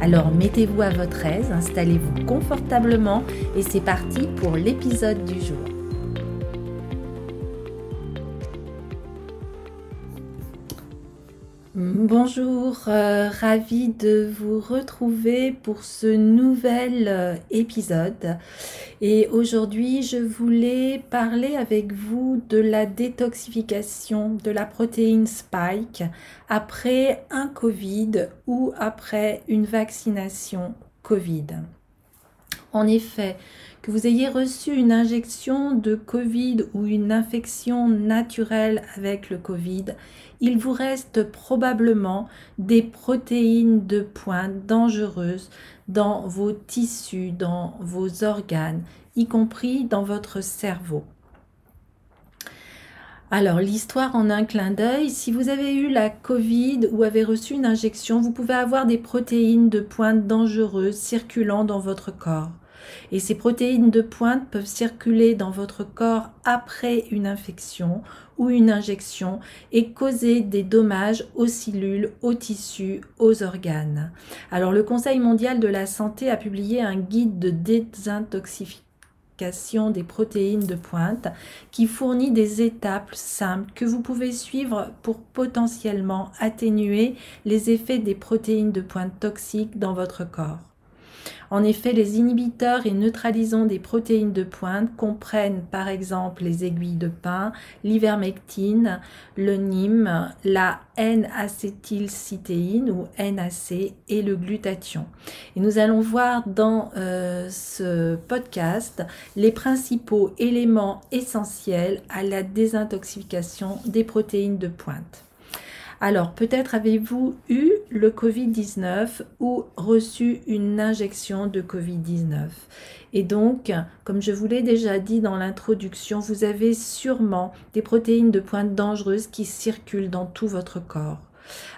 Alors mettez-vous à votre aise, installez-vous confortablement et c'est parti pour l'épisode du jour. Bonjour, euh, ravi de vous retrouver pour ce nouvel euh, épisode. Et aujourd'hui, je voulais parler avec vous de la détoxification de la protéine spike après un Covid ou après une vaccination Covid. En effet, que vous ayez reçu une injection de Covid ou une infection naturelle avec le Covid, il vous reste probablement des protéines de pointe dangereuses dans vos tissus, dans vos organes, y compris dans votre cerveau. Alors, l'histoire en un clin d'œil, si vous avez eu la Covid ou avez reçu une injection, vous pouvez avoir des protéines de pointe dangereuses circulant dans votre corps. Et ces protéines de pointe peuvent circuler dans votre corps après une infection ou une injection et causer des dommages aux cellules, aux tissus, aux organes. Alors le Conseil mondial de la santé a publié un guide de désintoxification des protéines de pointe qui fournit des étapes simples que vous pouvez suivre pour potentiellement atténuer les effets des protéines de pointe toxiques dans votre corps. En effet, les inhibiteurs et neutralisants des protéines de pointe comprennent par exemple les aiguilles de pin, l'ivermectine, le NIM, la N-acétylcytéine ou NAC et le glutathion. Et nous allons voir dans euh, ce podcast les principaux éléments essentiels à la désintoxication des protéines de pointe. Alors, peut-être avez-vous eu le Covid-19 ou reçu une injection de Covid-19. Et donc, comme je vous l'ai déjà dit dans l'introduction, vous avez sûrement des protéines de pointe dangereuses qui circulent dans tout votre corps.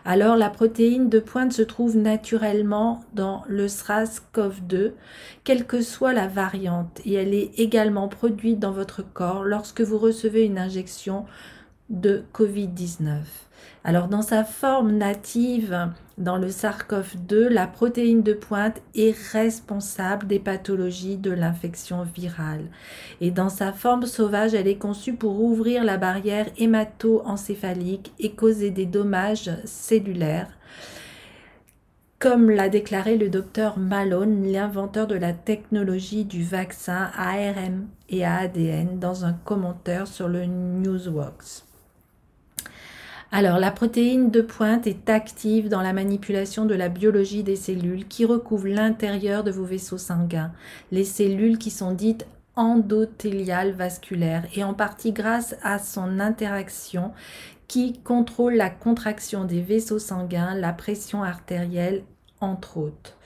Alors la protéine de pointe se trouve naturellement dans le SRAS-CoV2, quelle que soit la variante, et elle est également produite dans votre corps lorsque vous recevez une injection de Covid-19. Alors dans sa forme native, dans le SARS-CoV-2, la protéine de pointe est responsable des pathologies de l'infection virale. Et dans sa forme sauvage, elle est conçue pour ouvrir la barrière hémato-encéphalique et causer des dommages cellulaires comme l'a déclaré le docteur Malone, l'inventeur de la technologie du vaccin ARM et ADN, dans un commentaire sur le Newsworks. Alors, la protéine de pointe est active dans la manipulation de la biologie des cellules qui recouvrent l'intérieur de vos vaisseaux sanguins, les cellules qui sont dites endothéliales vasculaires, et en partie grâce à son interaction qui contrôle la contraction des vaisseaux sanguins, la pression artérielle entre autres.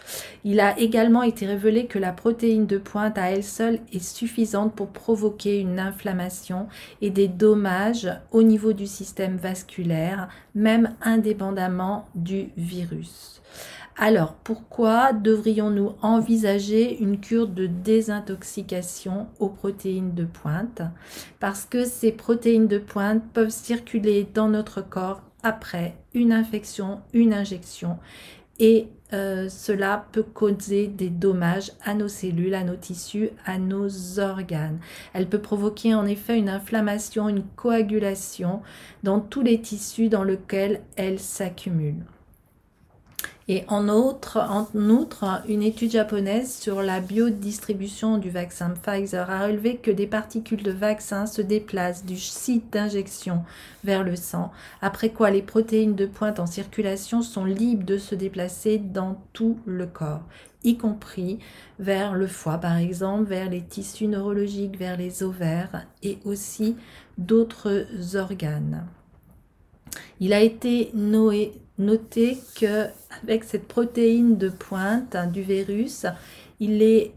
Il a également été révélé que la protéine de pointe à elle seule est suffisante pour provoquer une inflammation et des dommages au niveau du système vasculaire, même indépendamment du virus. Alors, pourquoi devrions-nous envisager une cure de désintoxication aux protéines de pointe? Parce que ces protéines de pointe peuvent circuler dans notre corps après une infection, une injection et euh, cela peut causer des dommages à nos cellules, à nos tissus, à nos organes. Elle peut provoquer en effet une inflammation, une coagulation dans tous les tissus dans lesquels elle s'accumule. Et en outre, une étude japonaise sur la biodistribution du vaccin Pfizer a relevé que des particules de vaccin se déplacent du site d'injection vers le sang, après quoi les protéines de pointe en circulation sont libres de se déplacer dans tout le corps, y compris vers le foie par exemple, vers les tissus neurologiques, vers les ovaires et aussi d'autres organes. Il a été noté que avec cette protéine de pointe hein, du virus, il est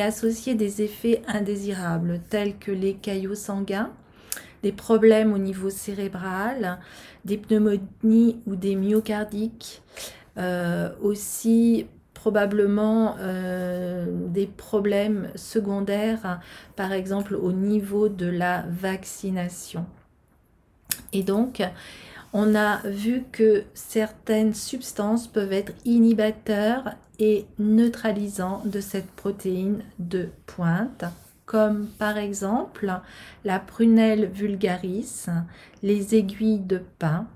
associé des effets indésirables tels que les caillots sanguins, des problèmes au niveau cérébral, des pneumonies ou des myocardiques, euh, aussi probablement euh, des problèmes secondaires, par exemple au niveau de la vaccination. Et donc, on a vu que certaines substances peuvent être inhibateurs et neutralisants de cette protéine de pointe, comme par exemple la prunelle vulgaris, les aiguilles de pin,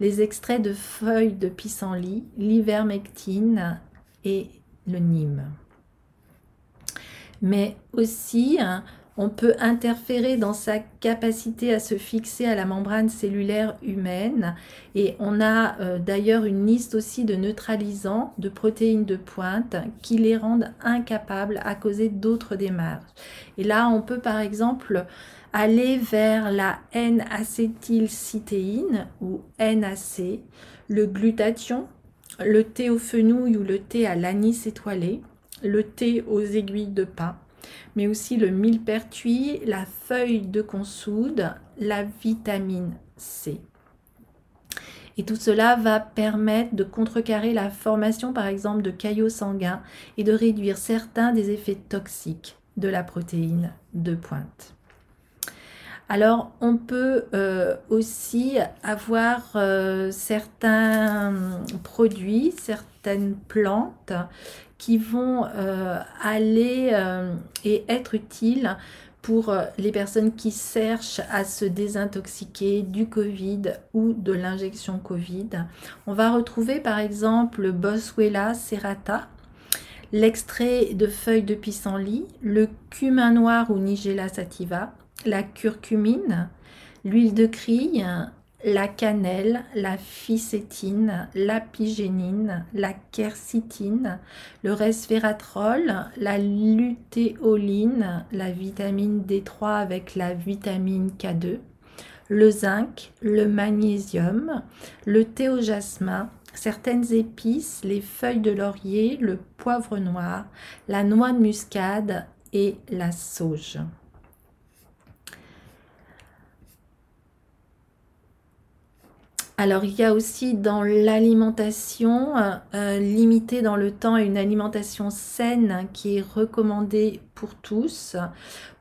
les extraits de feuilles de pissenlit, l'ivermectine et le Nîmes. Mais aussi, hein, on peut interférer dans sa capacité à se fixer à la membrane cellulaire humaine et on a euh, d'ailleurs une liste aussi de neutralisants de protéines de pointe qui les rendent incapables à causer d'autres démarches. Et là, on peut par exemple aller vers la N-acétylcytéine ou NAC, le glutathion le thé au fenouil ou le thé à l'anis étoilé, le thé aux aiguilles de pin, mais aussi le millepertuis, la feuille de consoude, la vitamine C. Et tout cela va permettre de contrecarrer la formation par exemple de caillots sanguins et de réduire certains des effets toxiques de la protéine de pointe. Alors, on peut euh, aussi avoir euh, certains produits, certaines plantes qui vont euh, aller et être utiles pour les personnes qui cherchent à se désintoxiquer du Covid ou de l'injection Covid. On va retrouver par exemple le Boswellia serrata, l'extrait de feuilles de pissenlit, le cumin noir ou Nigella sativa, la curcumine, l'huile de crille, la cannelle, la ficétine, l'apigénine, la quercitine, le resveratrol, la lutéoline, la vitamine D3 avec la vitamine K2, le zinc, le magnésium, le théojasmin, certaines épices, les feuilles de laurier, le poivre noir, la noix de muscade et la sauge. Alors il y a aussi dans l'alimentation, euh, euh, limitée dans le temps, une alimentation saine qui est recommandée pour tous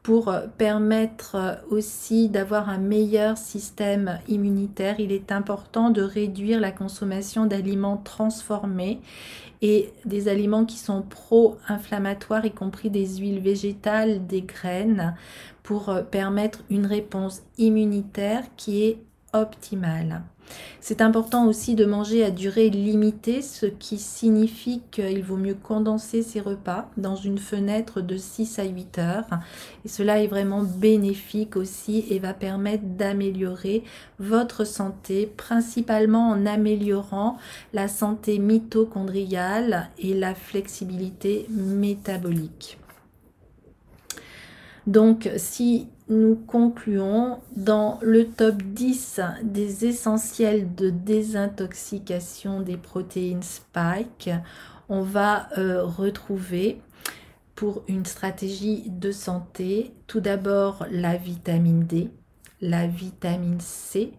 pour permettre aussi d'avoir un meilleur système immunitaire. Il est important de réduire la consommation d'aliments transformés et des aliments qui sont pro-inflammatoires, y compris des huiles végétales, des graines, pour permettre une réponse immunitaire qui est optimale. C'est important aussi de manger à durée limitée, ce qui signifie qu'il vaut mieux condenser ses repas dans une fenêtre de 6 à 8 heures. Et cela est vraiment bénéfique aussi et va permettre d'améliorer votre santé, principalement en améliorant la santé mitochondriale et la flexibilité métabolique. Donc si nous concluons dans le top 10 des essentiels de désintoxication des protéines Spike. On va euh, retrouver pour une stratégie de santé tout d'abord la vitamine D, la vitamine C,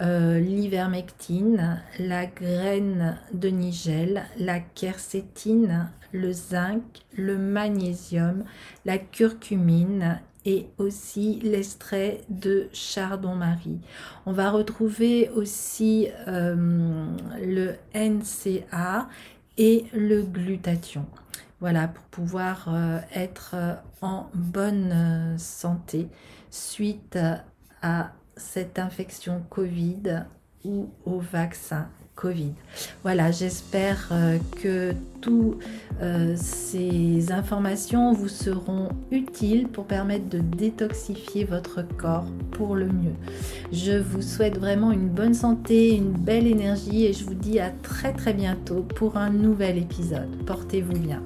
euh, l'ivermectine, la graine de nigel, la quercétine, le zinc, le magnésium, la curcumine et aussi l'extrait de chardon-marie. On va retrouver aussi euh, le NCA et le glutathion. Voilà, pour pouvoir euh, être en bonne santé suite à cette infection Covid ou au vaccin Voilà, j'espère euh, que toutes euh, ces informations vous seront utiles pour permettre de détoxifier votre corps pour le mieux. Je vous souhaite vraiment une bonne santé, une belle énergie et je vous dis à très très bientôt pour un nouvel épisode. Portez-vous bien.